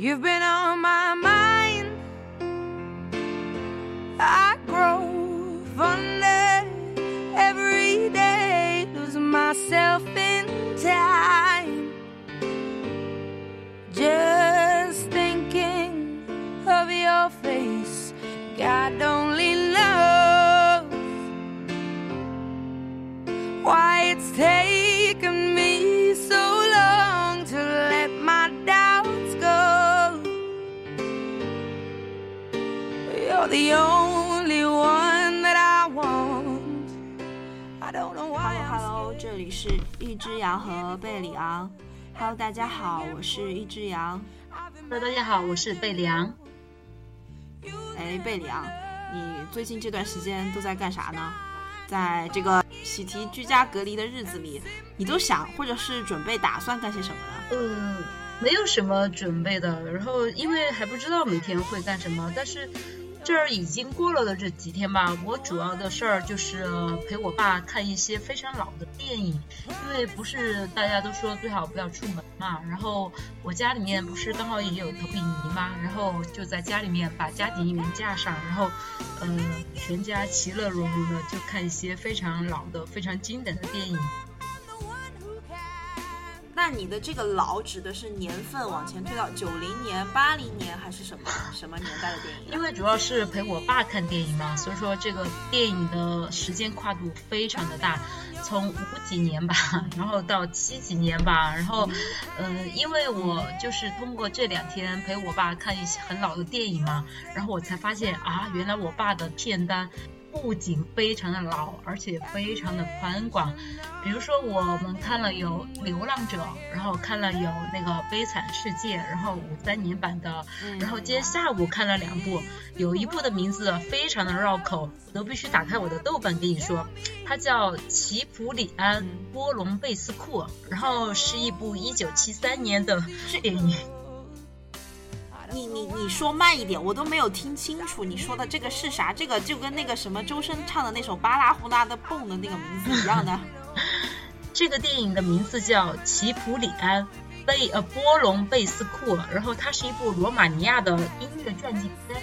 You've been on my 只羊和贝里昂。Hello，大家好，我是一只羊。Hello，大家好，我是贝里昂。哎，贝里昂，你最近这段时间都在干啥呢？在这个喜提居家隔离的日子里，你都想或者是准备打算干些什么呢？嗯，没有什么准备的，然后因为还不知道每天会干什么，但是这儿已经过了的这几天吧，我主要的事儿就是陪我爸看一些非常老的电影，因为不是大家都说最好不要出门嘛，然后我家里面不是刚好也有投影仪嘛，然后就在家里面把家庭影院架上，然后呃全家其乐融融的就看一些非常老的、非常经典的电影。那你的这个老指的是年份往前推到九零年、八零年还是什么什么年代的电影？因为主要是陪我爸看电影嘛，所以说这个电影的时间跨度非常的大，从五几年吧，然后到七几年吧，然后，嗯、因为我就是通过这两天陪我爸看一些很老的电影嘛，然后我才发现啊，原来我爸的片单。不仅非常的老，而且非常的宽广。比如说，我们看了有《流浪者》，然后看了有那个《悲惨世界》，然后五三年版的，嗯然后今天下午看了两部，有一部的名字非常的绕口，我都必须打开我的豆瓣跟你说，它叫《奇普里安·波隆贝斯库》，然后是一部一九七三年的电影。你你你说慢一点，我都没有听清楚你说的这个是啥？这个就跟那个什么周深唱的那首《巴拉呼啦的蹦》的那个名字一样的。这个电影的名字叫《奇普里安》。贝呃波隆贝斯库，然后它是一部罗马尼亚的音乐传记片，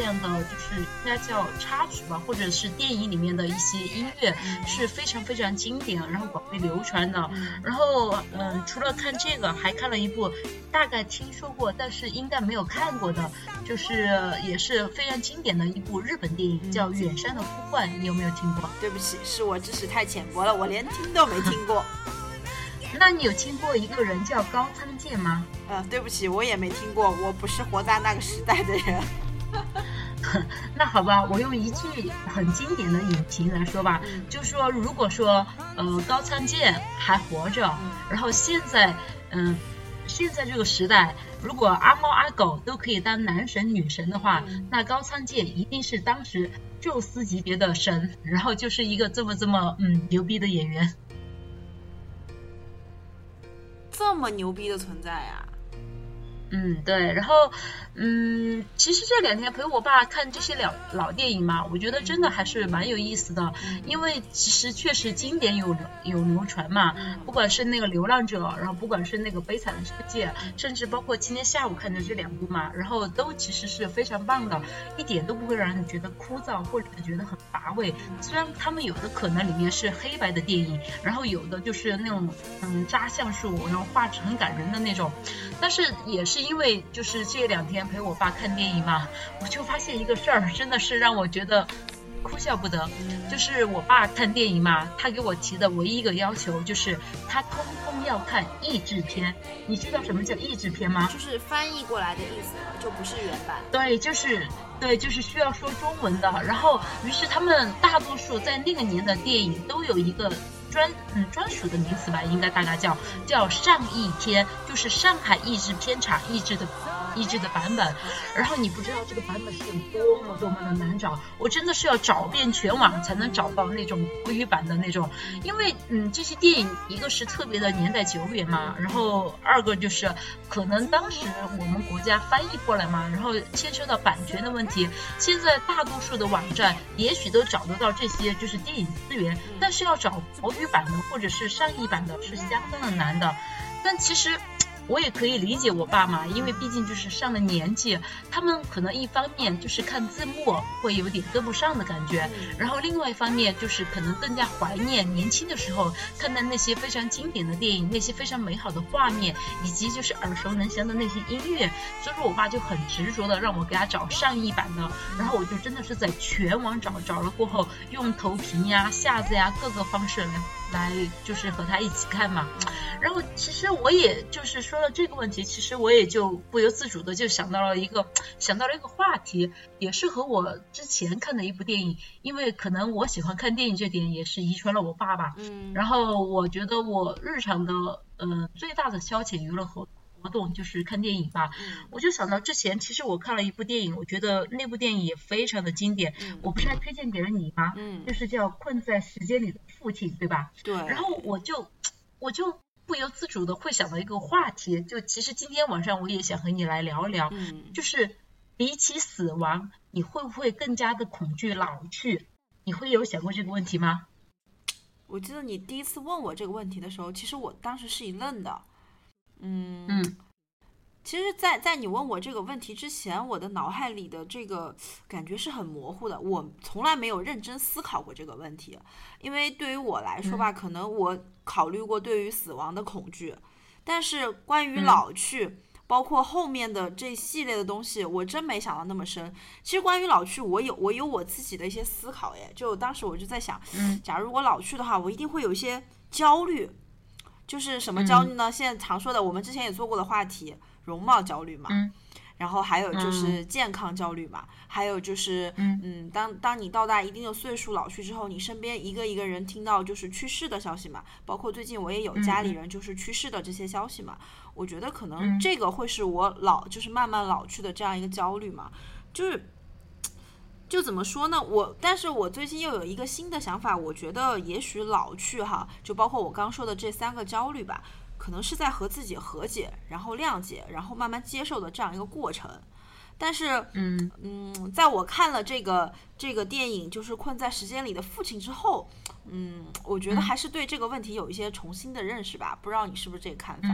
量的就是应该叫插曲吧，或者是电影里面的一些音乐是非常非常经典，然后广为流传的。然后嗯，除了看这个，还看了一部大概听说过，但是应该没有看过的，就是也是非常经典的一部日本电影，叫《远山的呼唤》，你有没有听过？对不起，是我知识太浅薄了，我连听都没听过。那你有听过一个人叫高仓健吗？呃，对不起，我也没听过，我不是活在那个时代的人。那好吧，我用一句很经典的影评来说吧，就说如果说呃高仓健还活着，然后现在嗯、现在这个时代，如果阿猫阿狗都可以当男神女神的话，那高仓健一定是当时宙斯级别的神，然后就是一个这么这么嗯牛逼的演员。这么牛逼的存在啊！嗯，对，然后，嗯，其实这两天陪我爸看这些老老电影嘛，我觉得真的还是蛮有意思的，因为其实确实经典有有流传嘛，不管是那个《流浪者》，然后不管是那个《悲惨的世界》，甚至包括今天下午看的这两部嘛，然后都其实是非常棒的，一点都不会让人觉得枯燥或者觉得很乏味。虽然他们有的可能里面是黑白的电影，然后有的就是那种嗯扎像素，然后画质很感人的那种，但是也是因为就是这两天陪我爸看电影嘛，我就发现一个事儿，真的是让我觉得哭笑不得。就是我爸看电影嘛，他给我提的唯一一个要求就是他通通要看译制片。你知道什么叫译制片吗？就是翻译过来的意思，就不是原版。对，就是对，就是需要说中文的。然后，于是他们大多数在那个年的电影都有一个专嗯专属的名词吧，应该大家叫叫上译片，就是上海译制片厂译制的。译制的版本，然后你不知道这个版本是有多么多么的难找，我真的是要找遍全网才能找到那种国语版的那种，因为嗯这些电影一个是特别的年代久远嘛，然后二个就是可能当时我们国家翻译过来嘛，然后牵涉到版权的问题，现在大多数的网站也许都找得到这些就是电影资源，但是要找国语版的或者是上译版的是相当的难的，但其实。我也可以理解我爸妈，因为毕竟就是上了年纪，他们可能一方面就是看字幕会有点跟不上的感觉，然后另外一方面就是可能更加怀念年轻的时候看的那些非常经典的电影，那些非常美好的画面，以及就是耳熟能详的那些音乐，所以说我爸就很执着的让我给他找上一版的，然后我就真的是在全网找，找了过后用投屏呀、下载呀各个方式来。来就是和他一起看嘛，然后其实我也就是说到这个问题，其实我也就不由自主的就想到了一个想到了一个话题，也是和我之前看的一部电影，因为可能我喜欢看电影这点也是遗传了我爸爸，嗯，然后我觉得我日常的呃最大的消遣娱乐活活动就是看电影吧，我就想到之前其实我看了一部电影，我觉得那部电影也非常的经典，嗯我不是还推荐给了你吗？嗯，就是叫《困在时间里的父亲》，对吧？对。然后我就我就不由自主的会想到一个话题，就其实今天晚上我也想和你来聊一聊，嗯，就是比起死亡，你会不会更加的恐惧老去？你会有想过这个问题吗？我记得你第一次问我这个问题的时候，其实我当时是一愣的。嗯嗯，其实，在在你问我这个问题之前，我的脑海里的这个感觉是很模糊的，我从来没有认真思考过这个问题。因为对于我来说吧，可能我考虑过对于死亡的恐惧，但是关于老去，包括后面的这系列的东西，我真没想到那么深。其实关于老去，我有我有我自己的一些思考，耶，就当时我就在想，假如我老去的话，我一定会有一些焦虑。就是什么焦虑呢？现在常说的，我们之前也做过的话题，容貌焦虑嘛。嗯。然后还有就是健康焦虑嘛。还有就是，嗯，当当你到达一定的岁数老去之后，你身边一个一个人听到就是去世的消息嘛。包括最近我也有家里人就是去世的这些消息嘛。我觉得可能这个会是我老就是慢慢老去的这样一个焦虑嘛。就是。就怎么说呢？我，但是我最近又有一个新的想法，我觉得也许老去哈，就包括我刚说的这三个焦虑吧，可能是在和自己和解，然后谅解，然后慢慢接受的这样一个过程。但是，嗯嗯，在我看了这个这个电影，就是困在时间里的父亲之后，嗯，我觉得还是对这个问题有一些重新的认识吧。不知道你是不是这个看法？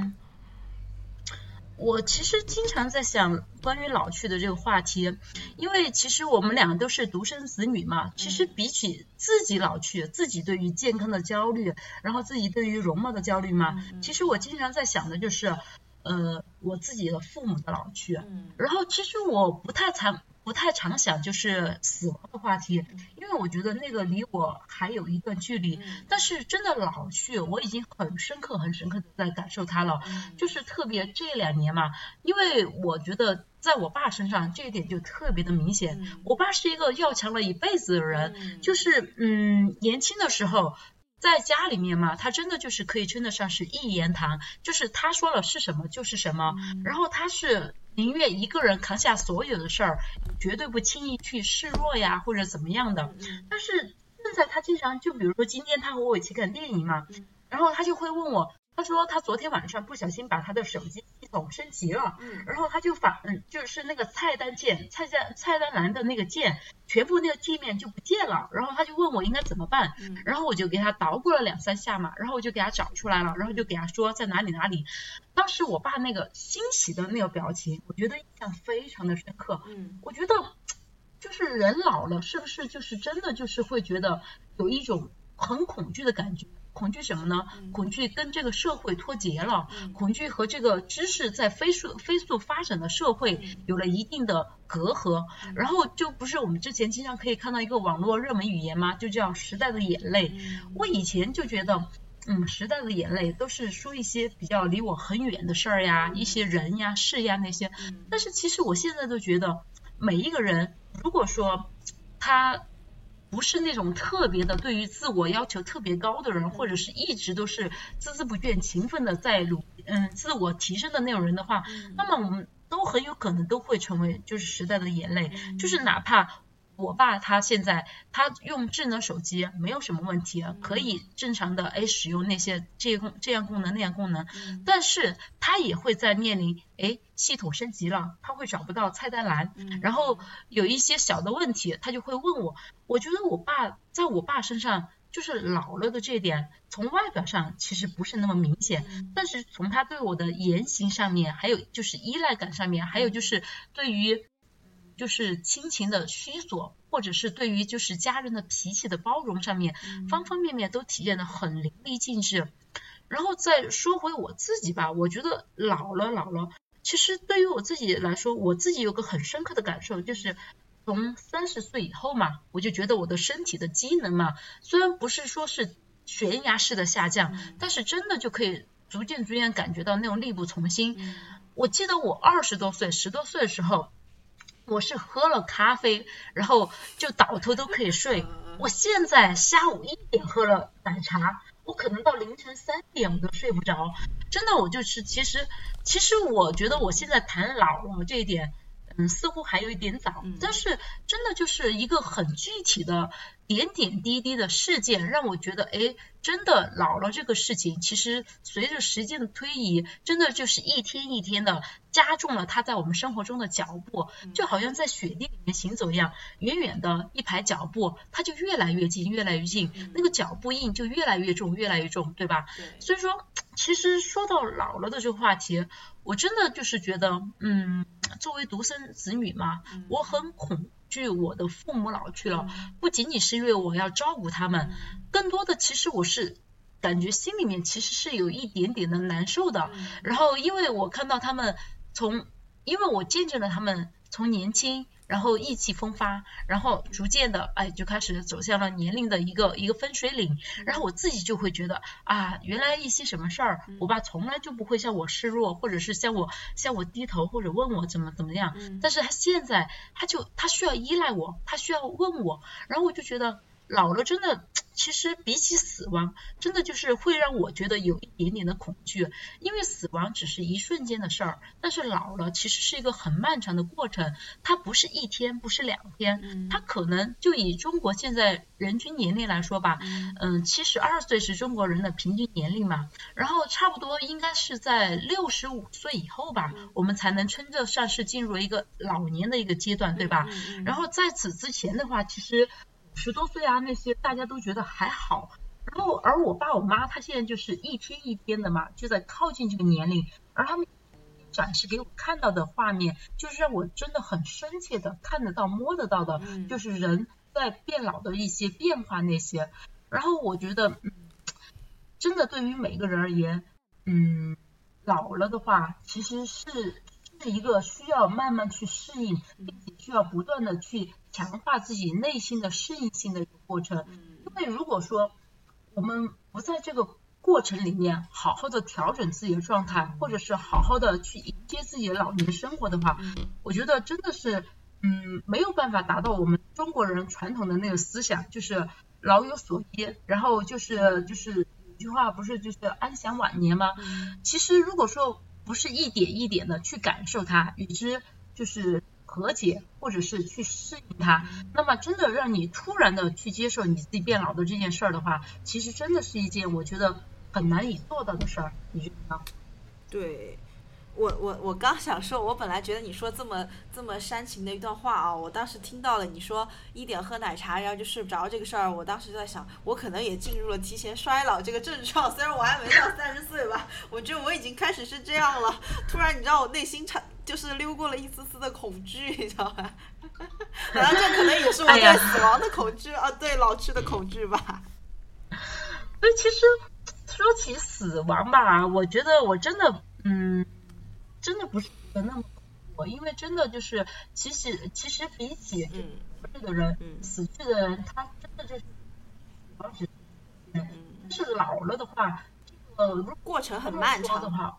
我其实经常在想关于老去的这个话题，因为其实我们两个都是独生子女嘛。其实比起自己老去，自己对于健康的焦虑，然后自己对于容貌的焦虑嘛，其实我经常在想的就是，呃，我自己的父母的老去。然后其实我不太常。不太常想就是死亡的话题，因为我觉得那个离我还有一段距离。但是真的老去，我已经很深刻、很深刻的在感受它了。就是特别这两年嘛，因为我觉得在我爸身上这一点就特别的明显。我爸是一个要强了一辈子的人，就是嗯，年轻的时候在家里面嘛，他真的就是可以称得上是一言堂，就是他说了是什么就是什么。然后他是。宁愿一个人扛下所有的事儿，绝对不轻易去示弱呀，或者怎么样的。但是现在他经常就比如说今天他和我一起看电影嘛，然后他就会问我。他说他昨天晚上不小心把他的手机系统升级了，然后他就反，嗯，就是那个菜单键、菜单菜单栏的那个键，全部那个界面就不见了，然后他就问我应该怎么办，然后我就给他捣鼓了两三下嘛，然后我就给他找出来了，然后就给他说在哪里哪里。当时我爸那个欣喜的那个表情，我觉得印象非常的深刻。嗯，我觉得就是人老了，是不是就是真的就是会觉得有一种很恐惧的感觉。恐惧什么呢？恐惧跟这个社会脱节了，恐惧和这个知识在飞速飞速发展的社会有了一定的隔阂。然后就不是我们之前经常可以看到一个网络热门语言吗？就叫时代的眼泪。我以前就觉得，嗯，时代的眼泪都是说一些比较离我很远的事儿呀，一些人呀、事呀那些。但是其实我现在都觉得，每一个人如果说他。不是那种特别的对于自我要求特别高的人，或者是一直都是孜孜不倦、勤奋的在努嗯自我提升的那种人的话，那么我们都很有可能都会成为就是时代的眼泪，就是哪怕。我爸他现在他用智能手机没有什么问题，可以正常的哎使用那些这功这样功能那样功能，但是他也会在面临哎系统升级了，他会找不到菜单栏，然后有一些小的问题，他就会问我。我觉得我爸在我爸身上。就是老了的这点，从外表上其实不是那么明显，但是从他对我的言行上面，还有就是依赖感上面，还有就是对于就是亲情的需索，或者是对于就是家人的脾气的包容上面，方方面面都体现的很淋漓尽致。然后再说回我自己吧，我觉得老了老了，其实对于我自己来说，我自己有个很深刻的感受，就是从三十岁以后嘛，我就觉得我的身体的机能嘛，虽然不是说是悬崖式的下降，但是真的就可以逐渐逐渐感觉到那种力不从心。我记得我二十多岁、十多岁的时候，我是喝了咖啡，然后就倒头都可以睡。我现在下午一点喝了奶茶。我可能到凌晨三点我都睡不着，真的，我就是其实其实我觉得我现在谈老了这一点，嗯，似乎还有一点早，但是真的就是一个很具体的点点滴滴的事件，让我觉得，哎，真的老了这个事情，其实随着时间的推移，真的就是一天一天的加重了它在我们生活中的脚步，就好像在雪地里面行走一样，远远的一排脚步，它就越来越近，越来越近，那个脚步印就越来越重，越来越重，对吧？所以说，其实说到老了的这个话题，我真的就是觉得，嗯，作为独生子女嘛，我很恐。惧我的父母老去了，不仅仅是因为我要照顾他们，更多的其实我是感觉心里面其实是有一点点的难受的。然后因为我看到他们从，因为我见证了他们从年轻。然后意气风发，然后逐渐的，哎，就开始走向了年龄的一个一个分水岭。然后我自己就会觉得啊，原来一些什么事儿，我爸从来就不会向我示弱，或者是向我向我低头，或者问我怎么怎么样。但是他现在，他就他需要依赖我，他需要问我，然后我就觉得。老了真的，其实比起死亡，真的就是会让我觉得有一点点的恐惧，因为死亡只是一瞬间的事儿，但是老了其实是一个很漫长的过程，它不是一天，不是两天，它可能就以中国现在人均年龄来说吧，嗯，七十二岁是中国人的平均年龄嘛，然后差不多应该是在六十五岁以后吧，我们才能称得上是进入一个老年的一个阶段，对吧？然后在此之前的话，其实。十多岁啊，那些大家都觉得还好。然后，而我爸我妈他现在就是一天一天的嘛，就在靠近这个年龄。而他们展示给我看到的画面，就是让我真的很深切的看得到、摸得到的，就是人在变老的一些变化那些。然后我觉得，真的对于每个人而言，嗯，老了的话，其实是。是一个需要慢慢去适应，并且需要不断的去强化自己内心的适应性的一个过程。因为如果说我们不在这个过程里面好好的调整自己的状态，或者是好好的去迎接自己的老年生活的话，我觉得真的是嗯没有办法达到我们中国人传统的那个思想，就是老有所依，然后就是就是有句话不是就是安享晚年吗？其实如果说。不是一点一点的去感受它，与之就是和解，或者是去适应它。那么，真的让你突然的去接受你自己变老的这件事儿的话，其实真的是一件我觉得很难以做到的事儿。你觉得呢？对。我我我刚想说，我本来觉得你说这么这么煽情的一段话啊，我当时听到了你说一点喝奶茶然后就睡不着这个事儿，我当时就在想，我可能也进入了提前衰老这个症状，虽然我还没到三十岁吧，我觉得我已经开始是这样了。突然你知道我内心产就是溜过了一丝丝的恐惧，你知道吧？然后这可能也是我对死亡的恐惧啊，对老去的恐惧吧。所以其实说起死亡吧，我觉得我真的嗯。真的不是那么我，因为真的就是，其实其实比起活着的人，死去的人，他真的就是，而且，嗯，是老了的话，这个过程很漫长的话，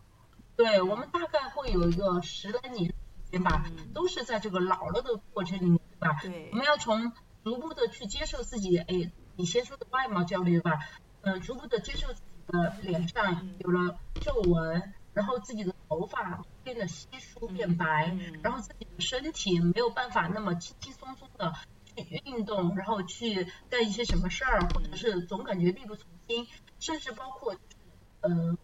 对我们大概会有一个十来年时间吧，都是在这个老了的过程里面，对吧？对，我们要从逐步的去接受自己，哎，你先说的外貌焦虑吧，嗯，逐步的接受自己的脸上有了皱纹。然后自己的头发变得稀疏变白，然后自己的身体没有办法那么轻轻松松的去运动，然后去干一些什么事儿，或者是总感觉力不从心，甚至包括呃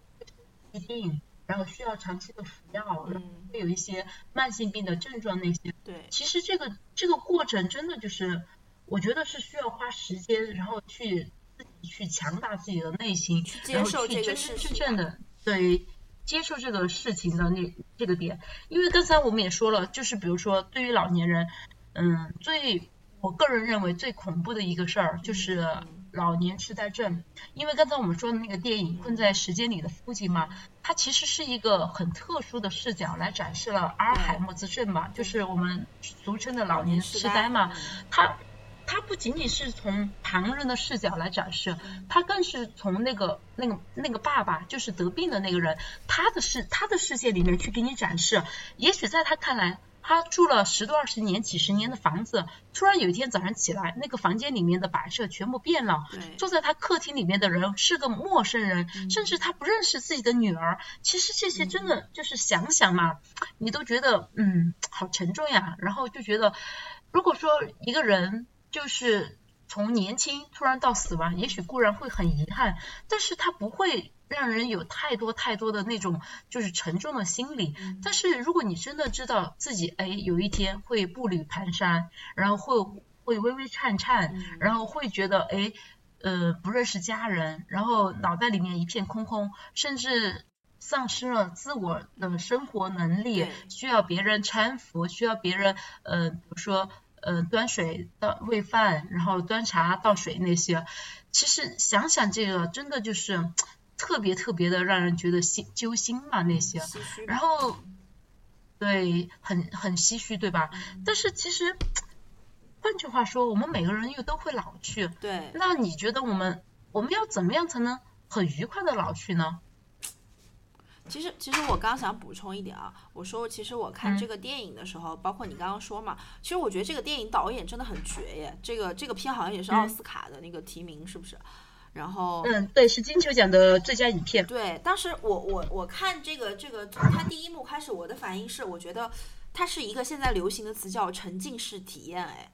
疾病，然后需要长期的服药，然后会有一些慢性病的症状那些。对，其实这个这个过程真的就是，我觉得是需要花时间，然后去自己去强大自己的内心，去接受这个去真真事情正正的对接受这个事情的那这个点。因为刚才我们也说了，就是比如说对于老年人，嗯，最我个人认为最恐怖的一个事儿就是老年痴呆症。因为刚才我们说的那个电影《困在时间里的父亲》嘛，它其实是一个很特殊的视角来展示了阿尔海默兹症嘛，就是我们俗称的老年痴呆嘛。它它不仅仅是从旁人的视角来展示，它更是从那个那个那个爸爸，就是得病的那个人，他的视他的世界里面去给你展示。也许在他看来，他住了十多二十年、几十年的房子，突然有一天早上起来，那个房间里面的摆设全部变了。坐在他客厅里面的人是个陌生人，甚至他不认识自己的女儿。其实这些真的就是想想嘛，你都觉得嗯好沉重呀。然后就觉得，如果说一个人就是从年轻突然到死亡，也许固然会很遗憾，但是它不会让人有太多太多的那种就是沉重的心理。但是如果你真的知道自己哎有一天会步履蹒跚，然后会会微微颤颤，然后会觉得哎呃不认识家人，然后脑袋里面一片空空，甚至。丧失了自我的生活能力，需要别人搀扶，需要别人呃，比如说呃端水倒喂饭，然后端茶倒水那些。其实想想这个，真的就是特别特别的让人觉得心揪心嘛那些。然后对，很很唏嘘，对吧？但是其实换句话说，我们每个人又都会老去。对，那你觉得我们我们要怎么样才能很愉快的老去呢？其实，其实我刚想补充一点啊，我说其实我看这个电影的时候，包括你刚刚说嘛，其实我觉得这个电影导演真的很绝耶，这个这个片好像也是奥斯卡的那个提名，是不是？然后，嗯，对，是金球奖的最佳影片。对，当时我我我看这个这个，从它第一幕开始，我的反应是，我觉得它是一个现在流行的词叫沉浸式体验，哎，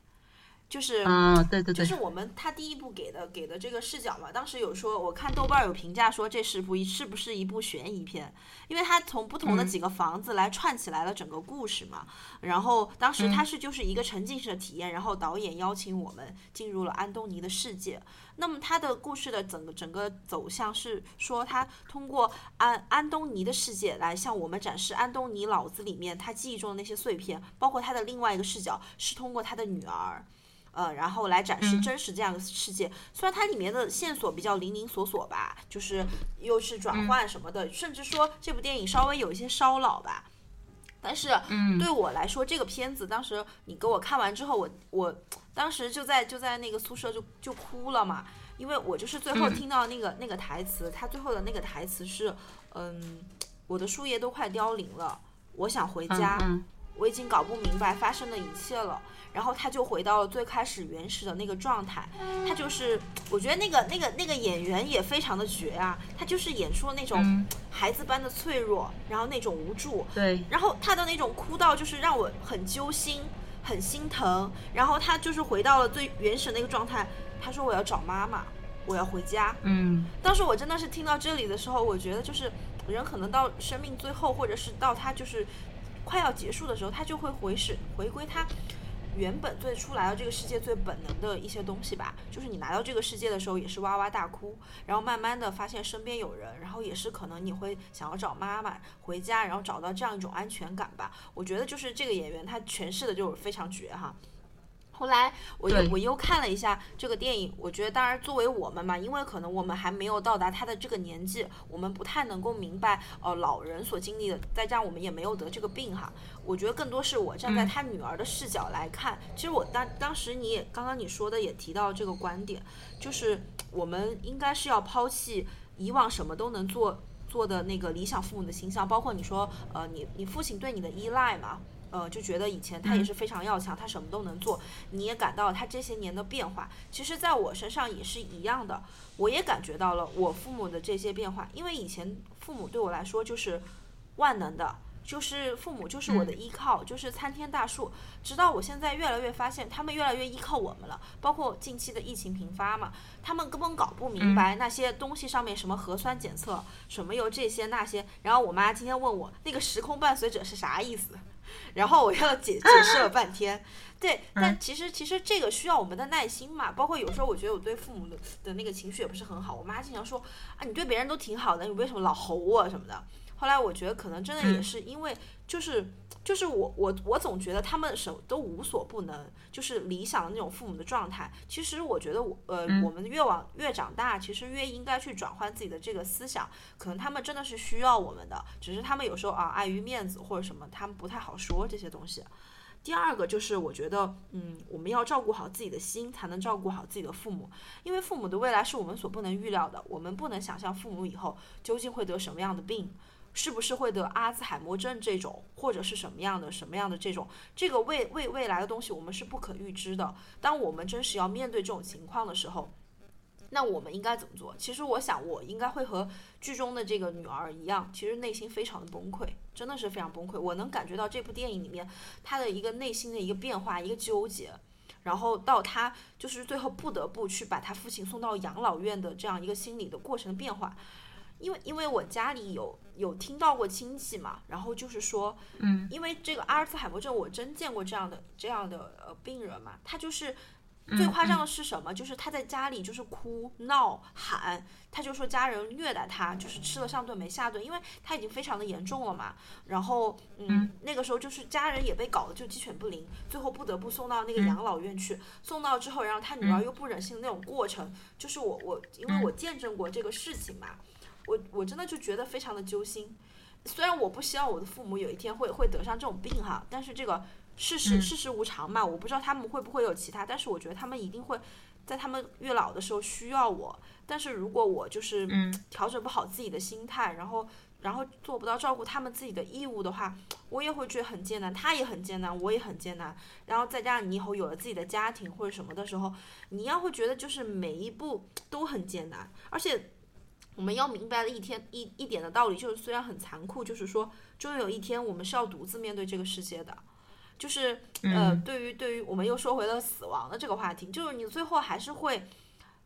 就是嗯，对对对，就是我们他第一部给的给的这个视角嘛，当时有说，我看豆瓣有评价说这是部是不是一部悬疑片，因为它从不同的几个房子来串起来了整个故事嘛。然后当时它是就是一个沉浸式的体验，然后导演邀请我们进入了安东尼的世界。那么他的故事的整个整个走向是说，他通过安安东尼的世界来向我们展示安东尼脑子里面他记忆中的那些碎片，包括他的另外一个视角是通过他的女儿。呃，然后来展示真实这样的世界。虽然它里面的线索比较零零琐琐吧，就是又是转换什么的，甚至说这部电影稍微有一些烧脑吧。但是对我来说，这个片子当时你给我看完之后，我我当时就在就在那个宿舍就就哭了嘛，因为我就是最后听到那个、那个台词，他最后的那个台词是，嗯，我的树叶都快凋零了，我想回家，嗯我已经搞不明白发生的一切了。然后他就回到了最开始原始的那个状态，他就是，我觉得那个那个那个演员也非常的绝啊，他就是演出了那种嗯孩子般的脆弱，然后那种无助，对，然后他的那种哭到就是让我很揪心，很心疼。然后他就是回到了最原始那个状态，他说我要找妈妈，我要回家。嗯当时我真的是听到这里的时候，我觉得就是人可能到生命最后，或者是到他就是快要结束的时候，他就会回是回归他原本最初来到这个世界最本能的一些东西吧。就是你来到这个世界的时候，也是哇哇大哭，然后慢慢的发现身边有人，然后也是可能你会想要找妈妈回家，然后找到这样一种安全感吧。我觉得就是这个演员他诠释的就是非常绝哈。后来我又我又看了一下这个电影，我觉得当然作为我们嘛，因为可能我们还没有到达他的这个年纪，我们不太能够明白呃老人所经历的，再加上我们也没有得这个病哈。我觉得更多是我站在他女儿的视角来看，其实我当当时你也刚刚你说的也提到这个观点，就是我们应该是要抛弃以往什么都能做做的那个理想父母的形象，包括你说呃你你父亲对你的依赖嘛。呃，就觉得以前他也是非常要强，他什么都能做，你也感到他这些年的变化。其实，在我身上也是一样的，我也感觉到了我父母的这些变化。因为以前父母对我来说就是万能的，就是父母就是我的依靠，就是参天大树。直到我现在越来越发现，他们越来越依靠我们了。包括近期的疫情频发嘛，他们根本搞不明白那些东西上面什么核酸检测，什么又这些那些。然后我妈今天问我那个时空伴随者是啥意思？然后我要解解释了半天。对，但其实其实这个需要我们的耐心嘛。包括有时候我觉得我对父母的的那个情绪也不是很好，我妈经常说啊，你对别人都挺好的，你为什么老吼我什么的。后来我觉得可能真的也是因为就是就是我我我总觉得他们什么都无所不能，就是理想的那种父母的状态。其实我觉得我呃我们越往越长大，其实越应该去转换自己的这个思想。可能他们真的是需要我们的，只是他们有时候啊碍于面子或者什么，他们不太好说这些东西。第二个就是我觉得，嗯，我们要照顾好自己的心，才能照顾好自己的父母，因为父母的未来是我们所不能预料的，我们不能想象父母以后究竟会得什么样的病。是不是会得阿兹海默症这种，或者是什么样的什么样的这种，这个未未未来的东西我们是不可预知的。当我们真实要面对这种情况的时候，那我们应该怎么做？其实我想，我应该会和剧中的这个女儿一样，其实内心非常的崩溃，真的是非常崩溃。我能感觉到这部电影里面她的一个内心的一个变化，一个纠结，然后到他就是最后不得不去把他父亲送到养老院的这样一个心理的过程变化。因为因为我家里有有听到过亲戚嘛，然后就是说，嗯，因为这个阿尔茨海默症，我真见过这样的这样的呃病人嘛，他就是最夸张的是什么？就是他在家里就是哭闹喊，他就说家人虐待他，就是吃了上顿没下顿，因为他已经非常的严重了嘛。然后嗯，那个时候就是家人也被搞得就鸡犬不宁，最后不得不送到那个养老院去。送到之后，然后他女儿又不忍心的那种过程，就是我我因为我见证过这个事情嘛。我我真的就觉得非常的揪心，虽然我不希望我的父母有一天会会得上这种病哈，但是这个世事世事无常嘛，我不知道他们会不会有其他，但是我觉得他们一定会在他们越老的时候需要我，但是如果我就是调整不好自己的心态，然后然后做不到照顾他们自己的义务的话，我也会觉得很艰难，他也很艰难，我也很艰难，然后再加上你以后有了自己的家庭或者什么的时候，你要会觉得就是每一步都很艰难，而且。我们要明白的一天一一点的道理，就是虽然很残酷，就是说，终有一天我们是要独自面对这个世界的。就是呃，对于对于我们又说回了死亡的这个话题，就是你最后还是会，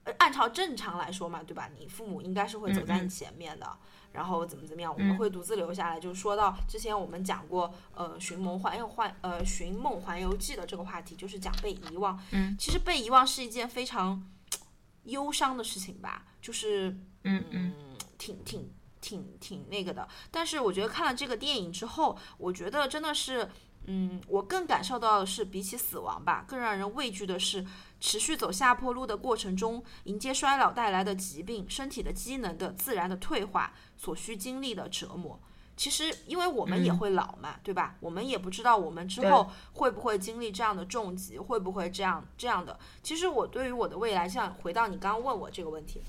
呃，按照正常来说嘛，对吧？你父母应该是会走在你前面的，然后怎么怎么样，我们会独自留下来。就是说到之前我们讲过，呃，寻梦环游环呃寻梦环游记的这个话题，就是讲被遗忘。嗯，其实被遗忘是一件非常忧伤的事情吧，就是。嗯嗯，挺挺挺挺那个的，但是我觉得看了这个电影之后，我觉得真的是，嗯，我更感受到的是，比起死亡吧，更让人畏惧的是持续走下坡路的过程中，迎接衰老带来的疾病、身体的机能的自然的退化所需经历的折磨。其实，因为我们也会老嘛，对吧？我们也不知道我们之后会不会经历这样的重疾，会不会这样这样的。其实我对于我的未来，像回到你刚刚问我这个问题。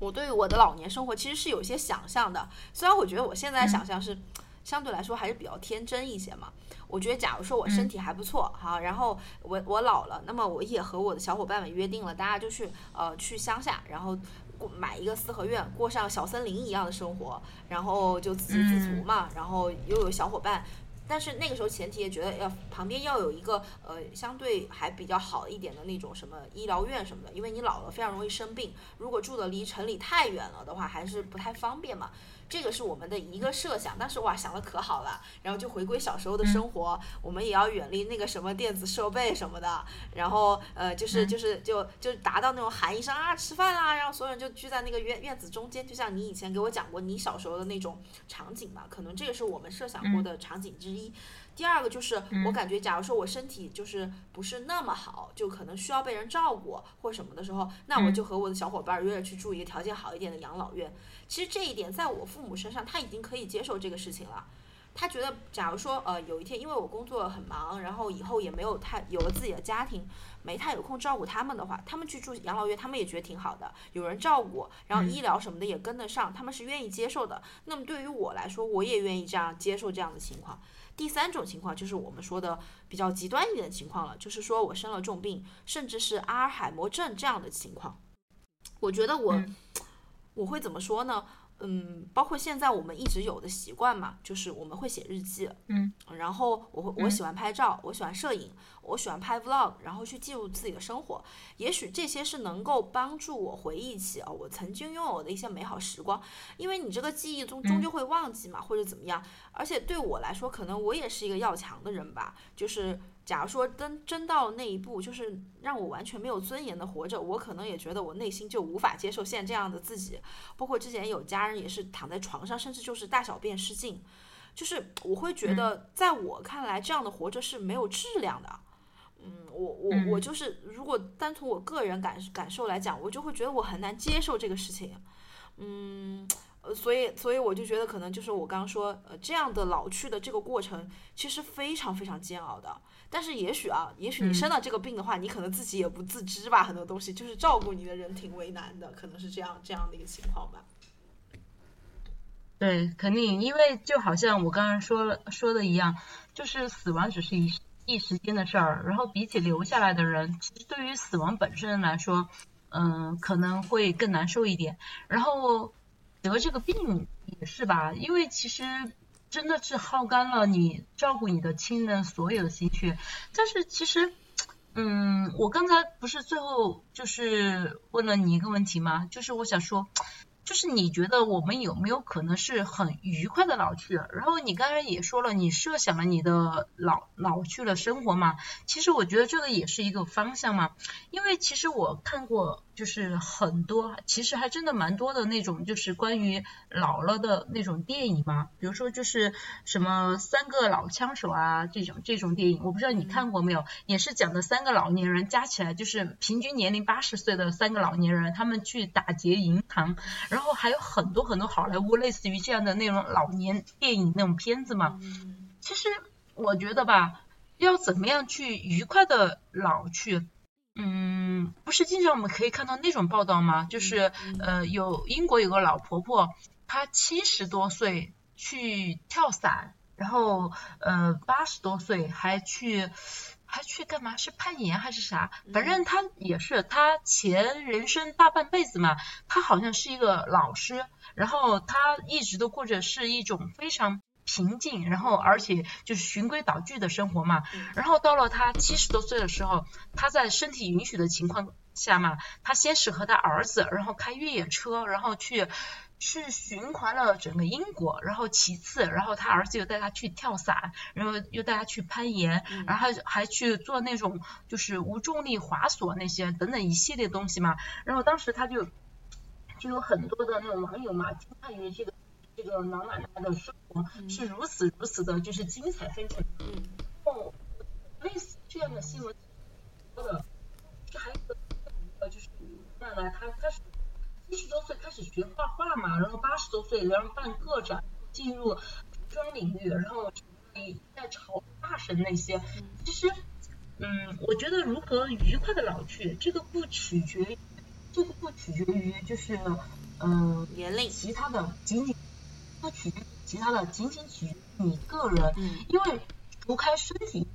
我对于我的老年生活其实是有一些想象的，虽然我觉得我现在想象是相对来说还是比较天真一些嘛。我觉得假如说我身体还不错，好，然后我我老了，那么我也和我的小伙伴们约定了，大家就去呃去乡下，然后过买一个四合院，过上小森林一样的生活，然后就自给自足嘛，然后又有小伙伴。但是那个时候前提也觉得要旁边要有一个呃相对还比较好一点的那种什么医疗院什么的，因为你老了非常容易生病，如果住的离城里太远了的话，还是不太方便嘛。这个是我们的一个设想，但是哇想的可好了，然后就回归小时候的生活，我们也要远离那个什么电子设备什么的，然后呃就是就是就就达到那种喊一声啊吃饭啦，然后所有人就聚在那个院院子中间，就像你以前给我讲过你小时候的那种场景嘛，可能这个是我们设想过的场景之一。第二个就是我感觉，假如说我身体就是不是那么好，就可能需要被人照顾或什么的时候，那我就和我的小伙伴约着去住一个条件好一点的养老院。其实这一点在我父母身上，他已经可以接受这个事情了。他觉得，假如说呃有一天，因为我工作很忙，然后以后也没有太有了自己的家庭，没太有空照顾他们的话，他们去住养老院，他们也觉得挺好的，有人照顾，然后医疗什么的也跟得上，他们是愿意接受的。那么对于我来说，我也愿意这样接受这样的情况。第三种情况就是我们说的比较极端一点的情况了，就是说我生了重病，甚至是阿尔海默症这样的情况，我觉得我。我会怎么说呢？嗯，包括现在我们一直有的习惯嘛，就是我们会写日记，嗯，然后我会我喜欢拍照，我喜欢摄影，我喜欢拍 vlog，然后去记录自己的生活。也许这些是能够帮助我回忆起啊我曾经拥有的一些美好时光，因为你这个记忆终终究会忘记嘛，或者怎么样。而且对我来说，可能我也是一个要强的人吧，就是假如说真真到那一步，就是让我完全没有尊严的活着，我可能也觉得我内心就无法接受现在这样的自己。包括之前有家人也是躺在床上，甚至就是大小便失禁，就是我会觉得，在我看来，这样的活着是没有质量的。嗯，我我我就是，如果单从我个人感感受来讲，我就会觉得我很难接受这个事情。嗯，呃，所以所以我就觉得，可能就是我刚刚说，呃，这样的老去的这个过程，其实非常非常煎熬的。但是也许啊，也许你生了这个病的话，你可能自己也不自知吧，很多东西就是照顾你的人挺为难的，可能是这样这样的一个情况吧。对，肯定，因为就好像我刚刚说了说的一样，就是死亡只是一一时间的事儿，然后比起留下来的人，其实对于死亡本身来说，嗯，可能会更难受一点。然后得这个病也是吧，因为其实真的是耗干了你照顾你的亲人所有的心血，但是其实。嗯，我刚才不是最后就是问了你一个问题吗？就是我想说，就是你觉得我们有没有可能是很愉快的老去？然后你刚才也说了，你设想了你的老老去的生活嘛？其实我觉得这个也是一个方向嘛，因为其实我看过就是很多，其实还真的蛮多的那种，就是关于老了的那种电影嘛，比如说就是什么三个老枪手啊这种这种电影，我不知道你看过没有，也是讲的三个老年人加起来就是平均年龄八十岁的三个老年人，他们去打劫银行，然后还有很多很多好莱坞类似于这样的那种老年电影那种片子嘛。其实我觉得吧，要怎么样去愉快的老去？嗯，不是经常我们可以看到那种报道吗？就是呃，有英国有个老婆婆，她七十多岁去跳伞，然后呃八十多岁还去还去干嘛？是攀岩还是啥？反正她也是，她前人生大半辈子嘛，她好像是一个老师，然后她一直都过着是一种非常。平静，然后而且就是循规蹈矩的生活嘛。然后到了他七十多岁的时候，他在身体允许的情况下嘛，他先是和他儿子，然后开越野车，然后去去循环了整个英国。然后其次，然后他儿子又带他去跳伞，然后又带他去攀岩，然后还还去做那种就是无重力滑索那些等等一系列东西嘛。然后当时他就就有很多的那种网友嘛，惊叹于这个。这个老奶奶的生活是如此如此的，就是精彩纷呈。嗯，哦，类似这样的新闻多的，这还有一个呃，就是奶奶她开始七十多岁开始学画画嘛，然后八十多岁然后办个展，进入服装领域，然后在朝大神那些。其实，嗯，我觉得如何愉快的老去，这个不取决于，这个不取决于就是嗯年龄，其他的仅仅。不取决于其他的，仅仅取决于你个人。嗯，因为除开身体以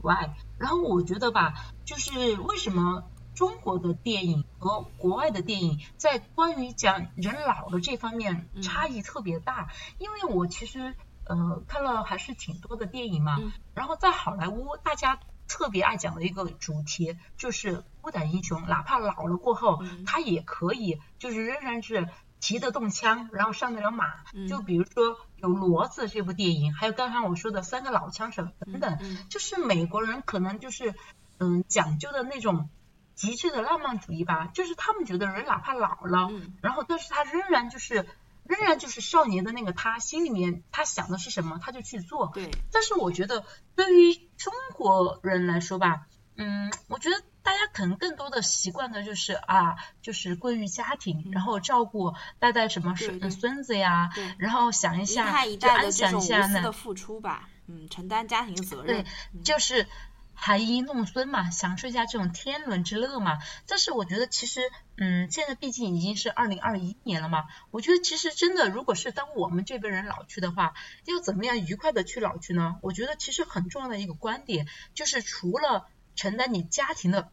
外，然后我觉得吧，就是为什么中国的电影和国外的电影在关于讲人老了这方面差异特别大？因为我其实呃看了还是挺多的电影嘛，然后在好莱坞大家特别爱讲的一个主题就是孤胆英雄，哪怕老了过后，他也可以就是仍然是。骑得动枪，然后上得了马，就比如说有《骡子》这部电影，还有刚才我说的三个老枪手等等，就是美国人可能就是嗯讲究的那种极致的浪漫主义吧，就是他们觉得人哪怕老了，然后但是他仍然就是仍然就是少年的那个他，心里面他想的是什么，他就去做。对。但是我觉得对于中国人来说吧，嗯，我觉得。大家可能更多的习惯的就是啊，就是归于家庭，然后照顾带带什么孙孙子呀，然后想一下，就安享一下呢。的付出吧，嗯，承担家庭责任。对，就是含饴弄孙嘛，享受一下这种天伦之乐嘛。但是我觉得其实，嗯，现在毕竟已经是二零二一年了嘛，我觉得其实真的，如果是当我们这辈人老去的话，要怎么样愉快的去老去呢？我觉得其实很重要的一个观点就是除了承担你家庭的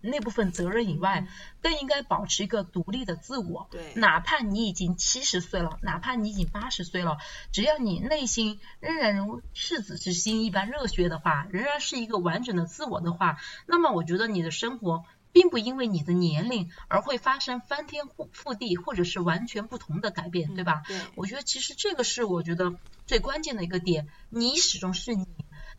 那部分责任以外，更应该保持一个独立的自我。对哪怕你已经七十岁了，哪怕你已经八十岁了，只要你内心仍然如赤子之心一般热血的话，仍然是一个完整的自我的话，那么我觉得你的生活。并不因为你的年龄而会发生翻天覆覆地或者是完全不同的改变，对吧？对，我觉得其实这个是我觉得最关键的一个点，你始终是你，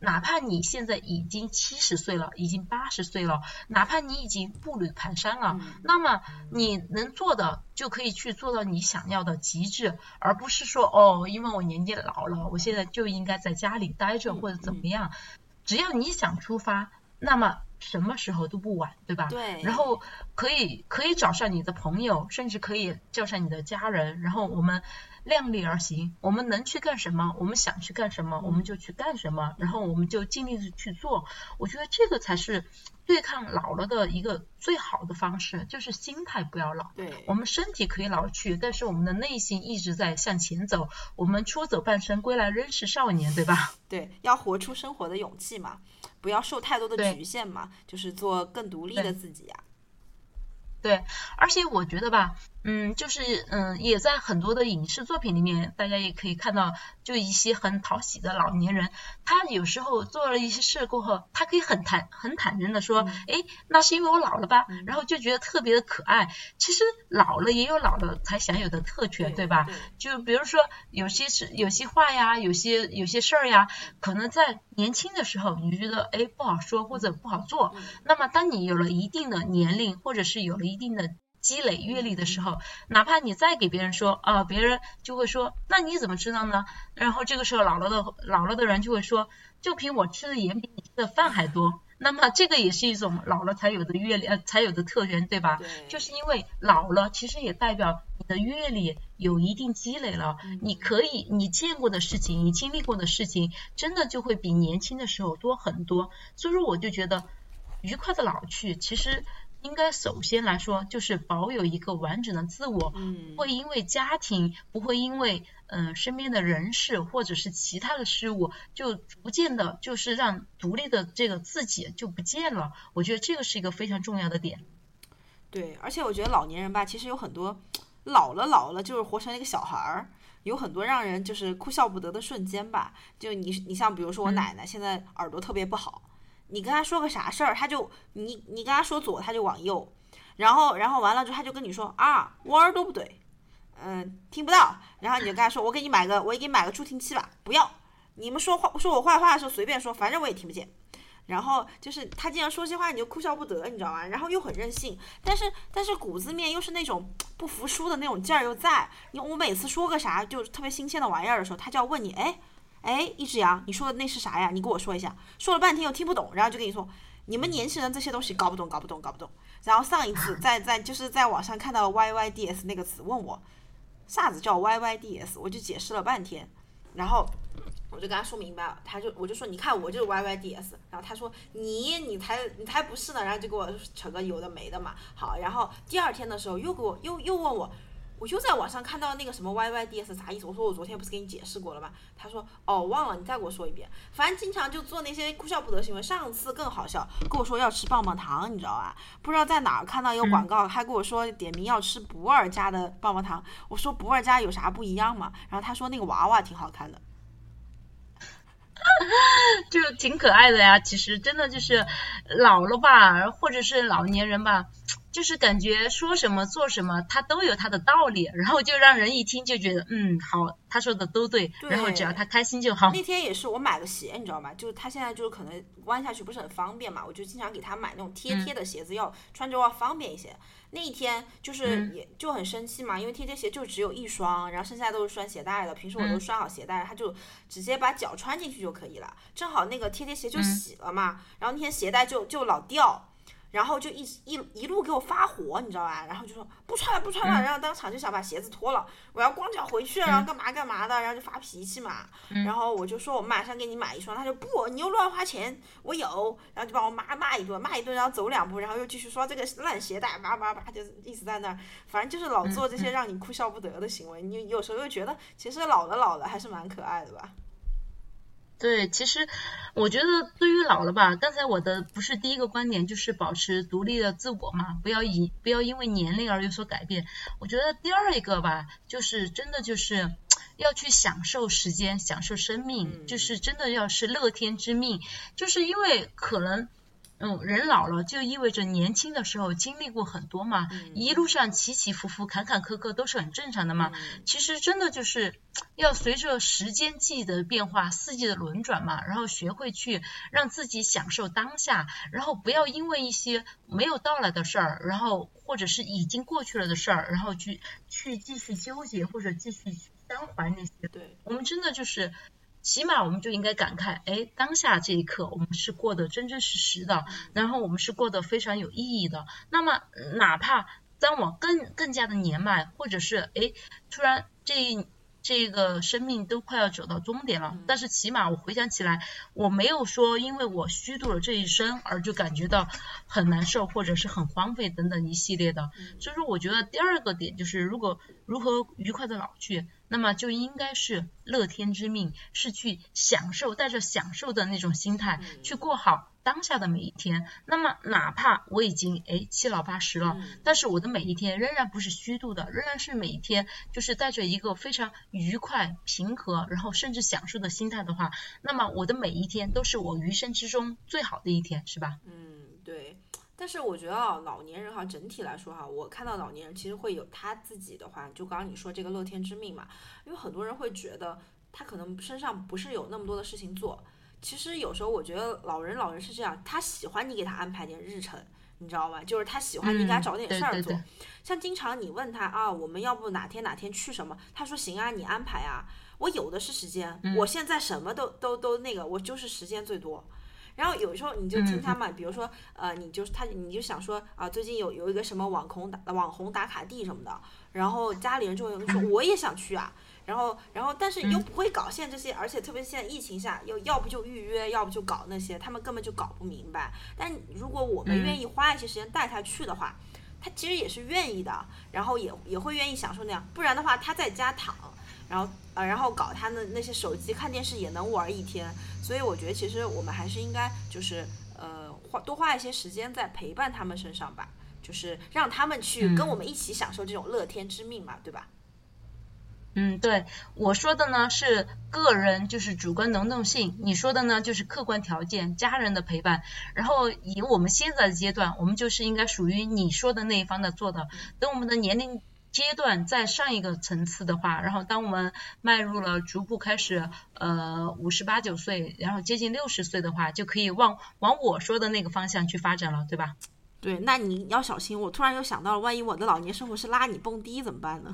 哪怕你现在已经七十岁了，已经八十岁了，哪怕你已经步履蹒跚了，那么你能做的就可以去做到你想要的极致，而不是说哦，因为我年纪老了，我现在就应该在家里待着或者怎么样，只要你想出发，那么。什么时候都不晚，对吧？对。然后可以可以找上你的朋友，甚至可以叫上你的家人，然后我们量力而行。我们能去干什么？我们想去干什么？我们就去干什么。然后我们就尽力的去做。我觉得这个才是对抗老了的一个最好的方式，就是心态不要老。对。我们身体可以老去，但是我们的内心一直在向前走。我们出走半生，归来仍是少年，对吧？对，要活出生活的勇气嘛。不要受太多的局限嘛，就是做更独立的自己呀。对，而且我觉得吧。嗯，就是嗯，也在很多的影视作品里面，大家也可以看到，就一些很讨喜的老年人，他有时候做了一些事过后，他可以很坦很坦然的说，哎，那是因为我老了吧，然后就觉得特别的可爱。其实老了也有老了才享有的特权，对吧？就比如说有些是有些话呀，有些有些事儿呀，可能在年轻的时候你觉得哎不好说或者不好做，那么当你有了一定的年龄，或者是有了一定的。积累阅历的时候，哪怕你再给别人说啊，别人就会说，那你怎么知道呢？然后这个时候老了的老了的人就会说，就凭我吃的盐比你吃的饭还多。那么这个也是一种老了才有的阅历，呃，才有的特权，对吧？对。就是因为老了，其实也代表你的阅历有一定积累了，你可以你见过的事情，你经历过的事情，真的就会比年轻的时候多很多。所以说，我就觉得愉快的老去，其实。应该首先来说，就是保有一个完整的自我，不会因为家庭，不会因为嗯身边的人事或者是其他的事物，就逐渐的，就是让独立的这个自己就不见了。我觉得这个是一个非常重要的点。对，而且我觉得老年人吧，其实有很多老了老了就是活成了一个小孩儿，有很多让人就是哭笑不得的瞬间吧。就你你像比如说我奶奶现在耳朵特别不好。你跟他说个啥事儿，他就你你跟他说左，他就往右，然后然后完了之后他就跟你说啊，我耳朵不对，嗯，听不到，然后你就跟他说，我给你买个，我也给你买个助听器吧，不要，你们说话说我坏话的时候随便说，反正我也听不见。然后就是他经常说些话，你就哭笑不得，你知道吗？然后又很任性，但是但是骨子面又是那种不服输的那种劲儿又在。你我每次说个啥就特别新鲜的玩意儿的时候，他就要问你，哎。哎，一只羊，你说的那是啥呀？你给我说一下。说了半天又听不懂，然后就跟你说，你们年轻人这些东西搞不懂，搞不懂，搞不懂。然后上一次 在在就是在网上看到了 yyds 那个词，问我啥子叫 yyds，我就解释了半天，然后我就跟他说明白了，他就我就说你看我就是 yyds，然后他说你你才你才不是呢，然后就给我扯个有的没的嘛。好，然后第二天的时候又给我又又问我。我就在网上看到那个什么 yyds 啥意思？我说我昨天不是给你解释过了吗？他说哦忘了，你再给我说一遍。反正经常就做那些哭笑不得行为。上次更好笑，跟我说要吃棒棒糖，你知道吧？不知道在哪儿看到一个广告，还跟我说点名要吃不二家的棒棒糖。我说不二家有啥不一样嘛？然后他说那个娃娃挺好看的，就挺可爱的呀。其实真的就是老了吧，或者是老年人吧。就是感觉说什么做什么，他都有他的道理，然后就让人一听就觉得，嗯，好，他说的都对，然后只要他开心就好。那天也是我买个鞋，你知道吗？就是他现在就是可能弯下去不是很方便嘛，我就经常给他买那种贴贴的鞋子，要穿着要方便一些。那一天就是也就很生气嘛，因为贴贴鞋就只有一双，然后剩下都是拴鞋带的，平时我都拴好鞋带，他就直接把脚穿进去就可以了。正好那个贴贴鞋就洗了嘛，然后那天鞋带就就老掉。然后就一一一路给我发火，你知道吧？然后就说不穿了不穿了，然后当场就想把鞋子脱了，我要光脚回去，然后干嘛干嘛的，然后就发脾气嘛。然后我就说我马上给你买一双，他就不，你又乱花钱，我有，然后就把我妈骂一顿，骂一顿，然后走两步，然后又继续说这个烂鞋带，叭叭叭，就是一直在那儿，反正就是老做这些让你哭笑不得的行为。你有时候又觉得其实老了老了还是蛮可爱的吧。对，其实我觉得对于老了吧，刚才我的不是第一个观点，就是保持独立的自我嘛，不要以不要因为年龄而有所改变。我觉得第二一个吧，就是真的就是要去享受时间，享受生命，就是真的要是乐天知命，就是因为可能。嗯，人老了就意味着年轻的时候经历过很多嘛，一路上起起伏伏、坎坎坷坷都是很正常的嘛。其实真的就是要随着时间季的变化、四季的轮转嘛，然后学会去让自己享受当下，然后不要因为一些没有到来的事儿，然后或者是已经过去了的事儿，然后去去继续纠结或者继续伤怀那些。对，我们真的就是。起码我们就应该感慨，哎，当下这一刻我们是过得真真实实的，然后我们是过得非常有意义的。那么，哪怕当我更更加的年迈，或者是哎，突然这。这个生命都快要走到终点了，但是起码我回想起来，我没有说因为我虚度了这一生而就感觉到很难受或者是很荒废等等一系列的。所以说，我觉得第二个点就是，如果如何愉快的老去，那么就应该是乐天之命，是去享受，带着享受的那种心态去过好。当下的每一天，那么哪怕我已经哎七老八十了，但是我的每一天仍然不是虚度的，仍然是每一天就是带着一个非常愉快、平和，然后甚至享受的心态的话，那么我的每一天都是我余生之中最好的一天，是吧？嗯，对。但是我觉得老年人哈，整体来说哈，我看到老年人其实会有他自己的话，就刚刚你说这个乐天之命嘛，因为很多人会觉得他可能身上不是有那么多的事情做。其实有时候我觉得老人老人是这样，他喜欢你给他安排点日程，你知道吧？就是他喜欢你给他找点事儿做。像经常你问他啊，我们要不哪天哪天去什么？他说行啊，你安排啊，我有的是时间。我现在什么都都都那个，我就是时间最多。然后有时候你就听他嘛，比如说呃，你就是他你就想说啊，最近有有一个什么网红打网红打卡地什么的，然后家里人就会说 我也想去啊。然后，然后，但是又不会搞现这些，而且特别现在疫情下，又要不就预约，要不就搞那些，他们根本就搞不明白。但如果我们愿意花一些时间带他去的话，他其实也是愿意的，然后也也会愿意享受那样。不然的话，他在家躺，然后呃，然后搞他的那些手机看电视也能玩一天。所以我觉得，其实我们还是应该就是呃花多花一些时间在陪伴他们身上吧，就是让他们去跟我们一起享受这种乐天之命嘛，对吧？嗯，对，我说的呢是个人，就是主观能动性；你说的呢就是客观条件，家人的陪伴。然后以我们现在的阶段，我们就是应该属于你说的那一方的做的。等我们的年龄阶段在上一个层次的话，然后当我们迈入了逐步开始呃五十八九岁，然后接近六十岁的话，就可以往往我说的那个方向去发展了，对吧？对，那你要小心。我突然又想到了，万一我的老年生活是拉你蹦迪怎么办呢？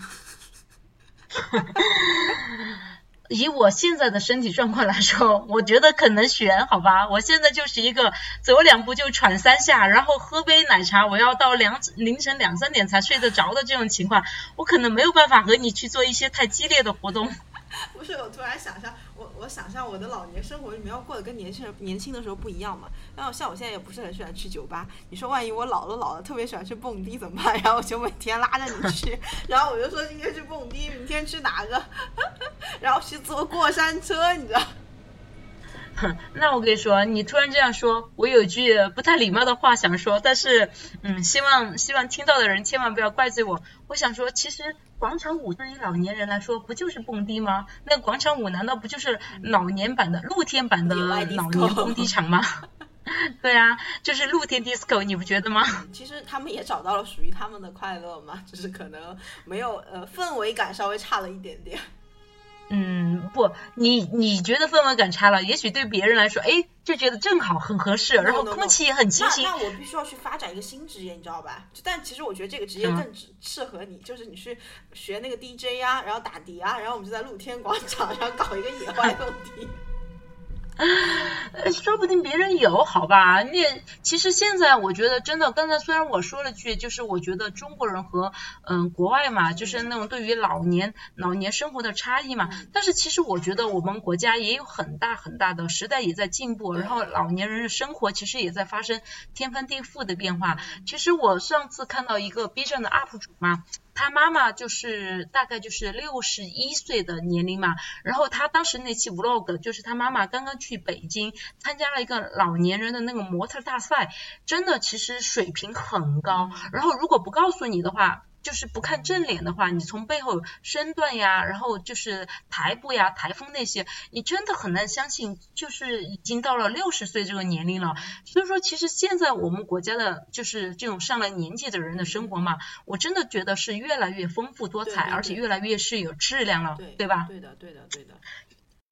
以我现在的身体状况来说，我觉得可能悬，好吧？我现在就是一个走两步就喘三下，然后喝杯奶茶，我要到两凌晨两三点才睡得着的这种情况，我可能没有办法和你去做一些太激烈的活动。不是，我突然想象，我想象我的老年生活里面要过得跟年轻人年轻的时候不一样嘛。然后像我现在也不是很喜欢去酒吧，你说万一我老了老了特别喜欢去蹦迪怎么办？然后我就每天拉着你去，然后我就说今天去蹦迪，明天去哪个，然后去坐过山车，你知道。那我跟你说，你突然这样说，我有句不太礼貌的话想说，但是，嗯，希望希望听到的人千万不要怪罪我。我想说，其实广场舞对于老年人来说，不就是蹦迪吗？那广场舞难道不就是老年版的露天版的老年蹦迪场吗？对啊，就是露天 disco，你不觉得吗？其实他们也找到了属于他们的快乐嘛，只是可能没有呃氛围感稍微差了一点点。嗯，不，你你觉得氛围感差了，也许对别人来说，哎，就觉得正好很合适，然后空气也很清新。那我必须要去发展一个新职业，你知道吧？但其实我觉得这个职业更适合你，就是你去学那个 DJ 啊，然后打碟啊，然后我们就在露天广场上搞一个野外蹦迪。说不定别人有，好吧？那其实现在我觉得真的，刚才虽然我说了句，就是我觉得中国人和嗯国外嘛，就是那种对于老年老年生活的差异嘛。但是其实我觉得我们国家也有很大很大的时代也在进步，然后老年人的生活其实也在发生天翻地覆的变化。其实我上次看到一个 B 站的 UP 主嘛。他妈妈就是大概就是六十一岁的年龄嘛，然后他当时那期 vlog 就是他妈妈刚刚去北京参加了一个老年人的那个模特大赛，真的其实水平很高，然后如果不告诉你的话。就是不看正脸的话，你从背后身段呀，然后就是台步呀、台风那些，你真的很难相信，就是已经到了六十岁这个年龄了。所以说，其实现在我们国家的，就是这种上了年纪的人的生活嘛，我真的觉得是越来越丰富多彩，而且越来越是有质量了，对吧？对的，对的，对的。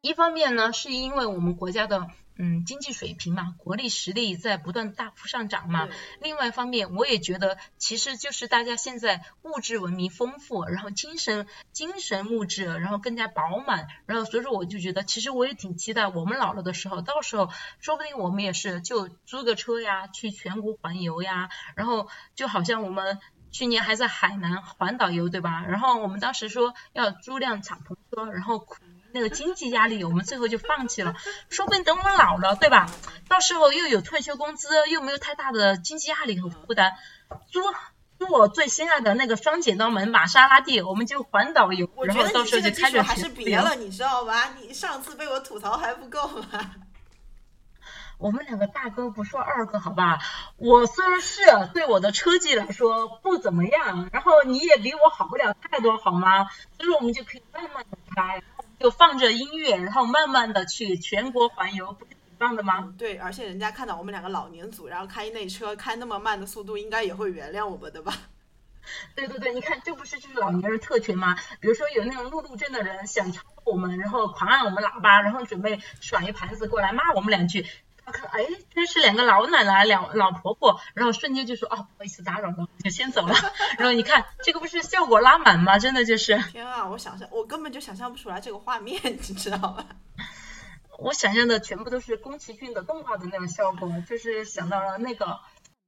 一方面呢，是因为我们国家的。嗯，经济水平嘛，国力实力在不断大幅上涨嘛。另外一方面，我也觉得，其实就是大家现在物质文明丰富，然后精神精神物质，然后更加饱满，然后所以说我就觉得，其实我也挺期待我们老了的时候，到时候说不定我们也是就租个车呀，去全国环游呀，然后就好像我们去年还在海南环岛游，对吧？然后我们当时说要租辆敞篷车，然后。那个经济压力，我们最后就放弃了。说不定等我们老了，对吧？到时候又有退休工资，又没有太大的经济压力和负担，租租我最心爱的那个双剪刀门玛莎拉蒂，我们就环岛游，然后到时候就开着还是别了，你知道吧？你上次被我吐槽还不够吗？我们两个大哥不说二哥，好吧？我虽然是对我的车技来说不怎么样，然后你也比我好不了太多，好吗？所以说我们就可以慢慢的开。就放着音乐，然后慢慢的去全国环游，不是挺棒的吗？对，而且人家看到我们两个老年组，然后开内车开那么慢的速度，应该也会原谅我们的吧？对对对，你看这不是就是老年人特权吗？比如说有那种路怒症的人想超过我们，然后狂按我们喇叭，然后准备甩一盘子过来骂我们两句。看，哎，真是两个老奶奶、两老婆婆，然后瞬间就说，哦，不好意思打扰了，就先走了。然后你看，这个不是效果拉满吗？真的就是。天啊，我想象，我根本就想象不出来这个画面，你知道吧？我想象的全部都是宫崎骏的动画的那种效果，就是想到了那个，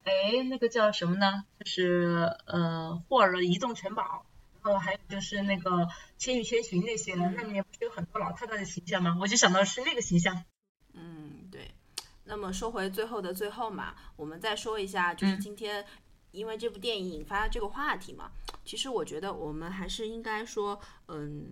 哎，那个叫什么呢？就是呃，霍尔的移动城堡，然后还有就是那个千与千寻那些，那里面不是有很多老太太的形象吗？我就想到是那个形象。那么说回最后的最后嘛，我们再说一下，就是今天因为这部电影引发这个话题嘛，其实我觉得我们还是应该说，嗯，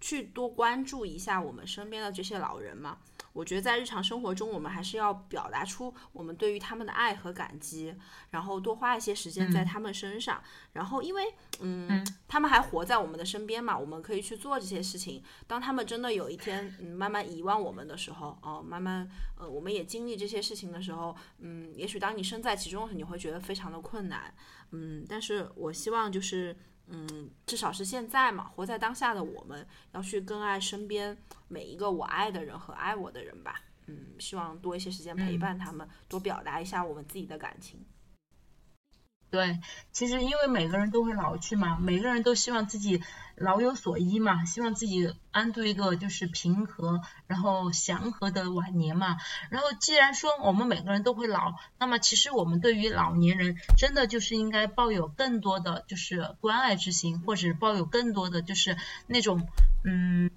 去多关注一下我们身边的这些老人嘛。我觉得在日常生活中，我们还是要表达出我们对于他们的爱和感激，然后多花一些时间在他们身上。然后，因为嗯，他们还活在我们的身边嘛，我们可以去做这些事情。当他们真的有一天嗯慢慢遗忘我们的时候，哦，慢慢呃，我们也经历这些事情的时候，嗯，也许当你身在其中时，你会觉得非常的困难，嗯，但是我希望就是。嗯，至少是现在嘛，活在当下的我们要去更爱身边每一个我爱的人和爱我的人吧。嗯，希望多一些时间陪伴他们，多表达一下我们自己的感情。对，其实因为每个人都会老去嘛，每个人都希望自己老有所依嘛，希望自己安度一个就是平和然后祥和的晚年嘛。然后既然说我们每个人都会老，那么其实我们对于老年人真的就是应该抱有更多的就是关爱之心，或者抱有更多的就是那种嗯。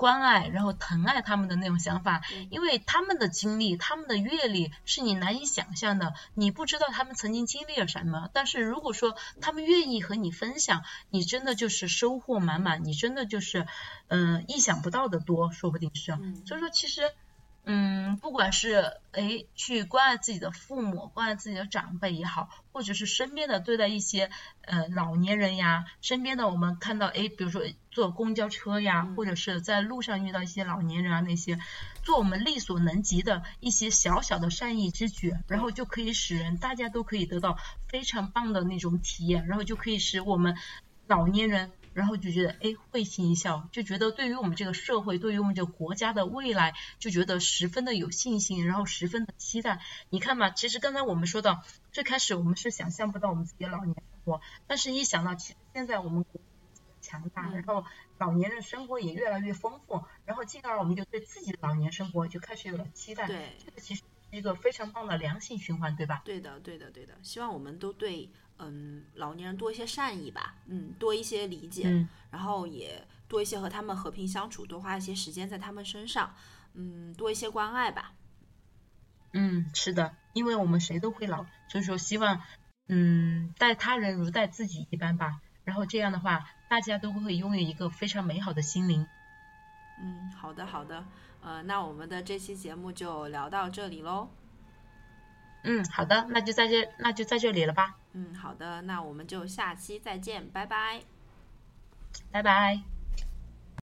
关爱，然后疼爱他们的那种想法，因为他们的经历、他们的阅历是你难以想象的，你不知道他们曾经经历了什么。但是如果说他们愿意和你分享，你真的就是收获满满，你真的就是嗯意想不到的多，说不定是。所以说，其实。嗯，不管是哎去关爱自己的父母，关爱自己的长辈也好，或者是身边的对待一些呃老年人呀，身边的我们看到哎，比如说坐公交车呀，或者是在路上遇到一些老年人啊那些，做我们力所能及的一些小小的善意之举，然后就可以使人大家都可以得到非常棒的那种体验，然后就可以使我们老年人。然后就觉得哎会心一笑，就觉得对于我们这个社会，对于我们这个国家的未来，就觉得十分的有信心，然后十分的期待。你看嘛，其实刚才我们说到最开始，我们是想象不到我们自己的老年生活，但是一想到其实现在我们国强大，然后老年人生活也越来越丰富，然后进而我们就对自己的老年生活就开始有了期待。对，这个其实是一个非常棒的良性循环，对吧？对的，对的，对的。希望我们都对。嗯老年人多一些善意吧嗯多一些理解然后也多一些和他们和平相处多花一些时间在他们身上嗯多一些关爱吧。嗯是的因为我们谁都会老所以说希望嗯待他人如待自己一般吧。然后这样的话大家都会拥有一个非常美好的心灵。嗯好的好的。呃那我们的这期节目就聊到这里喽嗯好的那就在这那就在这里了吧。嗯好的那我们就下期再见拜拜。拜拜。